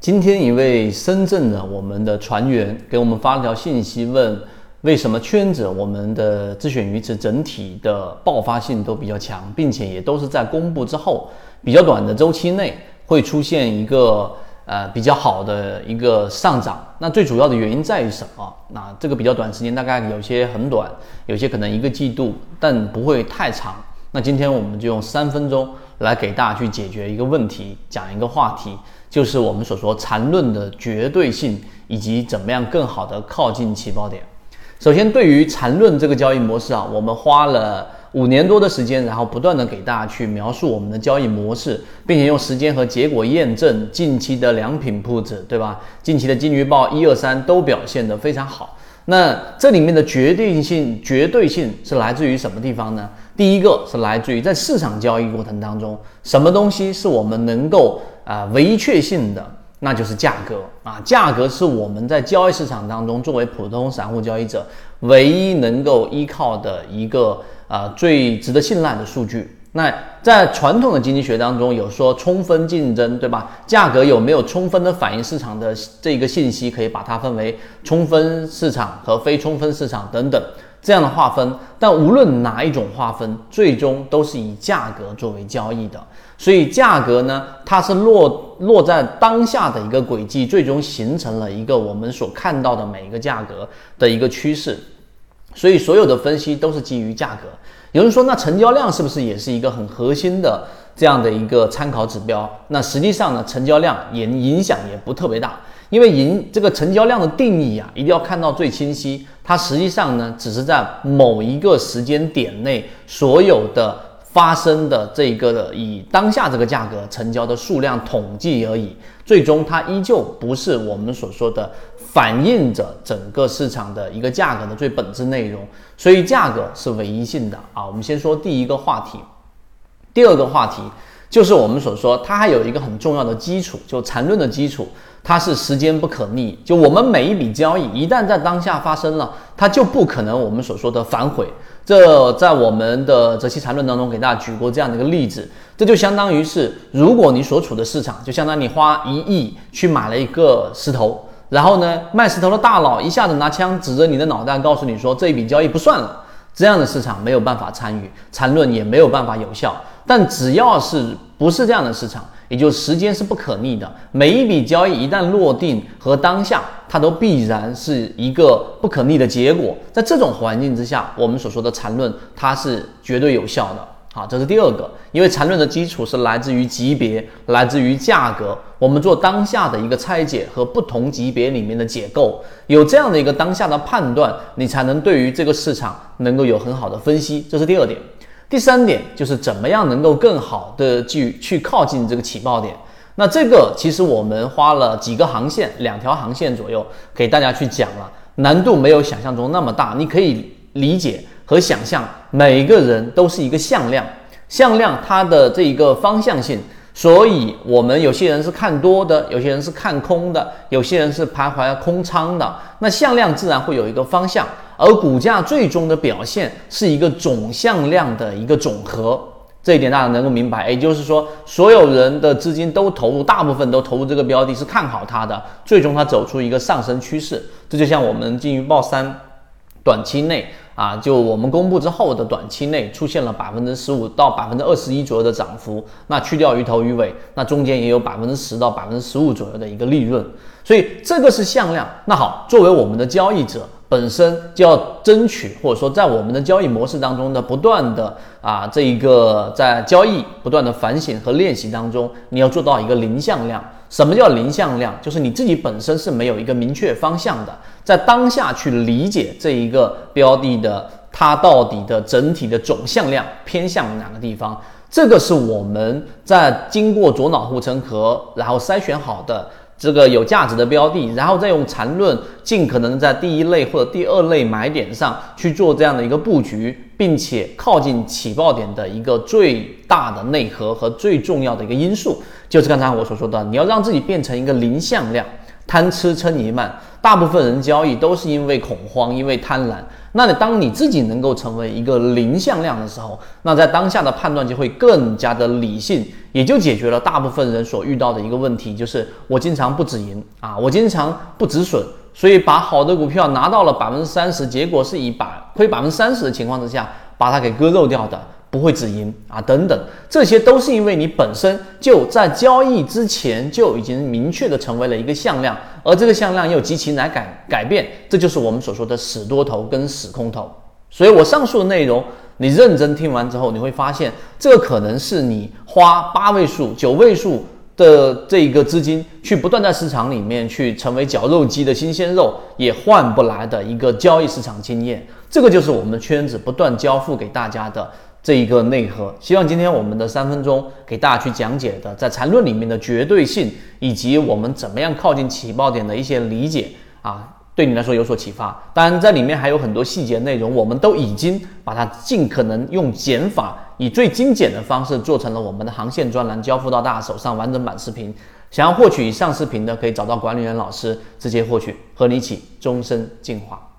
今天一位深圳的我们的船员给我们发了条信息，问为什么圈子我们的自选鱼池整体的爆发性都比较强，并且也都是在公布之后比较短的周期内会出现一个呃比较好的一个上涨。那最主要的原因在于什么？那这个比较短时间，大概有些很短，有些可能一个季度，但不会太长。那今天我们就用三分钟来给大家去解决一个问题，讲一个话题，就是我们所说缠论的绝对性以及怎么样更好的靠近起爆点。首先，对于缠论这个交易模式啊，我们花了五年多的时间，然后不断的给大家去描述我们的交易模式，并且用时间和结果验证近期的良品铺子，对吧？近期的金鱼报一二三都表现得非常好。那这里面的决定性，绝对性是来自于什么地方呢？第一个是来自于在市场交易过程当中，什么东西是我们能够啊唯一确信的，那就是价格啊，价格是我们在交易市场当中作为普通散户交易者唯一能够依靠的一个啊最值得信赖的数据。那在传统的经济学当中有说充分竞争，对吧？价格有没有充分的反映市场的这个信息，可以把它分为充分市场和非充分市场等等这样的划分。但无论哪一种划分，最终都是以价格作为交易的。所以价格呢，它是落落在当下的一个轨迹，最终形成了一个我们所看到的每一个价格的一个趋势。所以所有的分析都是基于价格。有人说，那成交量是不是也是一个很核心的这样的一个参考指标？那实际上呢，成交量也影响也不特别大，因为影这个成交量的定义啊，一定要看到最清晰。它实际上呢，只是在某一个时间点内所有的发生的这个的以当下这个价格成交的数量统计而已。最终它依旧不是我们所说的。反映着整个市场的一个价格的最本质内容，所以价格是唯一性的啊。我们先说第一个话题，第二个话题就是我们所说，它还有一个很重要的基础，就缠论的基础，它是时间不可逆。就我们每一笔交易一旦在当下发生了，它就不可能我们所说的反悔。这在我们的这期缠论当中给大家举过这样的一个例子，这就相当于是，如果你所处的市场，就相当于你花一亿去买了一个石头。然后呢，卖石头的大佬一下子拿枪指着你的脑袋，告诉你说这一笔交易不算了。这样的市场没有办法参与，缠论也没有办法有效。但只要是不是这样的市场，也就时间是不可逆的。每一笔交易一旦落定和当下，它都必然是一个不可逆的结果。在这种环境之下，我们所说的缠论它是绝对有效的。好，这是第二个，因为缠论的基础是来自于级别，来自于价格。我们做当下的一个拆解和不同级别里面的解构，有这样的一个当下的判断，你才能对于这个市场能够有很好的分析。这是第二点。第三点就是怎么样能够更好的去去靠近这个起爆点。那这个其实我们花了几个航线，两条航线左右给大家去讲了，难度没有想象中那么大。你可以理解。和想象，每一个人都是一个向量，向量它的这一个方向性，所以我们有些人是看多的，有些人是看空的，有些人是徘徊空仓的，那向量自然会有一个方向，而股价最终的表现是一个总向量的一个总和，这一点大家能够明白，也就是说，所有人的资金都投入，大部分都投入这个标的，是看好它的，最终它走出一个上升趋势，这就像我们金鱼报三，短期内。啊，就我们公布之后的短期内出现了百分之十五到百分之二十一左右的涨幅，那去掉鱼头鱼尾，那中间也有百分之十到百分之十五左右的一个利润，所以这个是向量。那好，作为我们的交易者本身就要争取，或者说在我们的交易模式当中的不断的啊这一个在交易不断的反省和练习当中，你要做到一个零向量。什么叫零向量？就是你自己本身是没有一个明确方向的，在当下去理解这一个标的的它到底的整体的总向量偏向哪个地方，这个是我们在经过左脑护城河，然后筛选好的这个有价值的标的，然后再用缠论尽可能在第一类或者第二类买点上去做这样的一个布局，并且靠近起爆点的一个最大的内核和最重要的一个因素。就是刚才我所说的，你要让自己变成一个零向量，贪吃撑一慢。大部分人交易都是因为恐慌，因为贪婪，那你当你自己能够成为一个零向量的时候，那在当下的判断就会更加的理性，也就解决了大部分人所遇到的一个问题，就是我经常不止盈啊，我经常不止损，所以把好的股票拿到了百分之三十，结果是以百亏百分之三十的情况之下，把它给割肉掉的。不会止盈啊，等等，这些都是因为你本身就在交易之前就已经明确的成为了一个向量，而这个向量又极其难改改变，这就是我们所说的死多头跟死空头。所以我上述的内容，你认真听完之后，你会发现，这可能是你花八位数、九位数的这一个资金去不断在市场里面去成为绞肉机的新鲜肉，也换不来的一个交易市场经验。这个就是我们圈子不断交付给大家的。这一个内核，希望今天我们的三分钟给大家去讲解的，在缠论里面的绝对性，以及我们怎么样靠近起爆点的一些理解啊，对你来说有所启发。当然，在里面还有很多细节内容，我们都已经把它尽可能用减法，以最精简的方式做成了我们的航线专栏，交付到大家手上完整版视频。想要获取以上视频的，可以找到管理员老师直接获取，和你一起终身进化。